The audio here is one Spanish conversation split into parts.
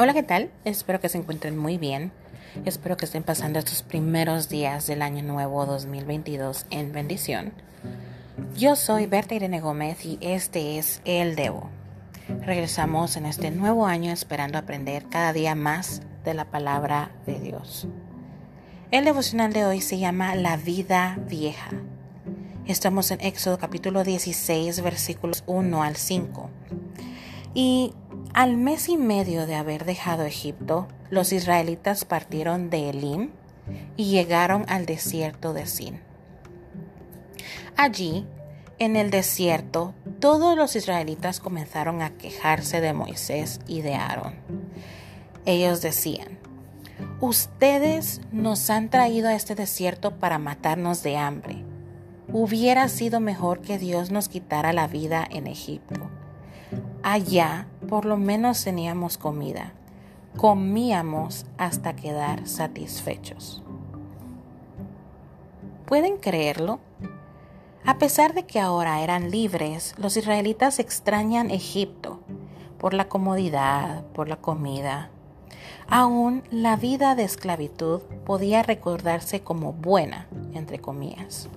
Hola, ¿qué tal? Espero que se encuentren muy bien. Espero que estén pasando estos primeros días del año nuevo 2022 en bendición. Yo soy Berta Irene Gómez y este es El Debo. Regresamos en este nuevo año esperando aprender cada día más de la palabra de Dios. El devocional de hoy se llama La vida vieja. Estamos en Éxodo capítulo 16 versículos 1 al 5. Y al mes y medio de haber dejado Egipto, los israelitas partieron de Elim y llegaron al desierto de Sin. Allí, en el desierto, todos los israelitas comenzaron a quejarse de Moisés y de Aarón. Ellos decían, Ustedes nos han traído a este desierto para matarnos de hambre. Hubiera sido mejor que Dios nos quitara la vida en Egipto. Allá por lo menos teníamos comida. Comíamos hasta quedar satisfechos. ¿Pueden creerlo? A pesar de que ahora eran libres, los israelitas extrañan Egipto por la comodidad, por la comida. Aún la vida de esclavitud podía recordarse como buena, entre comillas.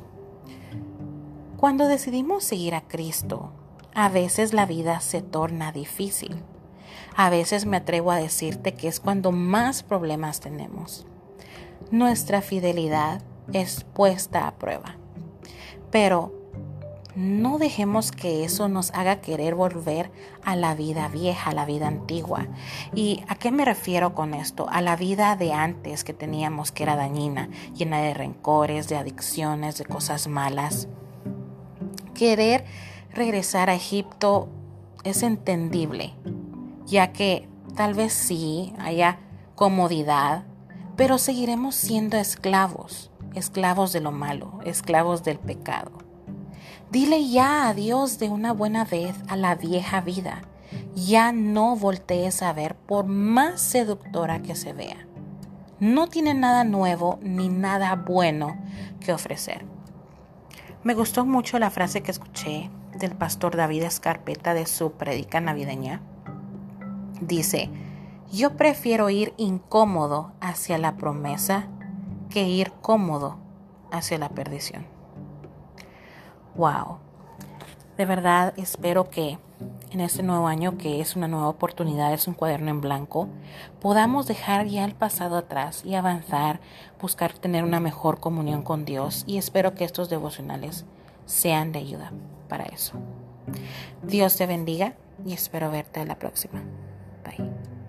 Cuando decidimos seguir a Cristo, a veces la vida se torna difícil. A veces me atrevo a decirte que es cuando más problemas tenemos. Nuestra fidelidad es puesta a prueba. Pero no dejemos que eso nos haga querer volver a la vida vieja, a la vida antigua. ¿Y a qué me refiero con esto? A la vida de antes que teníamos, que era dañina, llena de rencores, de adicciones, de cosas malas. Querer regresar a Egipto es entendible, ya que tal vez sí haya comodidad, pero seguiremos siendo esclavos, esclavos de lo malo, esclavos del pecado. Dile ya adiós de una buena vez a la vieja vida. Ya no voltees a ver por más seductora que se vea. No tiene nada nuevo ni nada bueno que ofrecer. Me gustó mucho la frase que escuché del pastor David Escarpeta de su predica navideña. Dice, yo prefiero ir incómodo hacia la promesa que ir cómodo hacia la perdición. Wow. De verdad espero que en este nuevo año, que es una nueva oportunidad, es un cuaderno en blanco, podamos dejar ya el pasado atrás y avanzar, buscar tener una mejor comunión con Dios y espero que estos devocionales sean de ayuda para eso. Dios te bendiga y espero verte la próxima. Bye.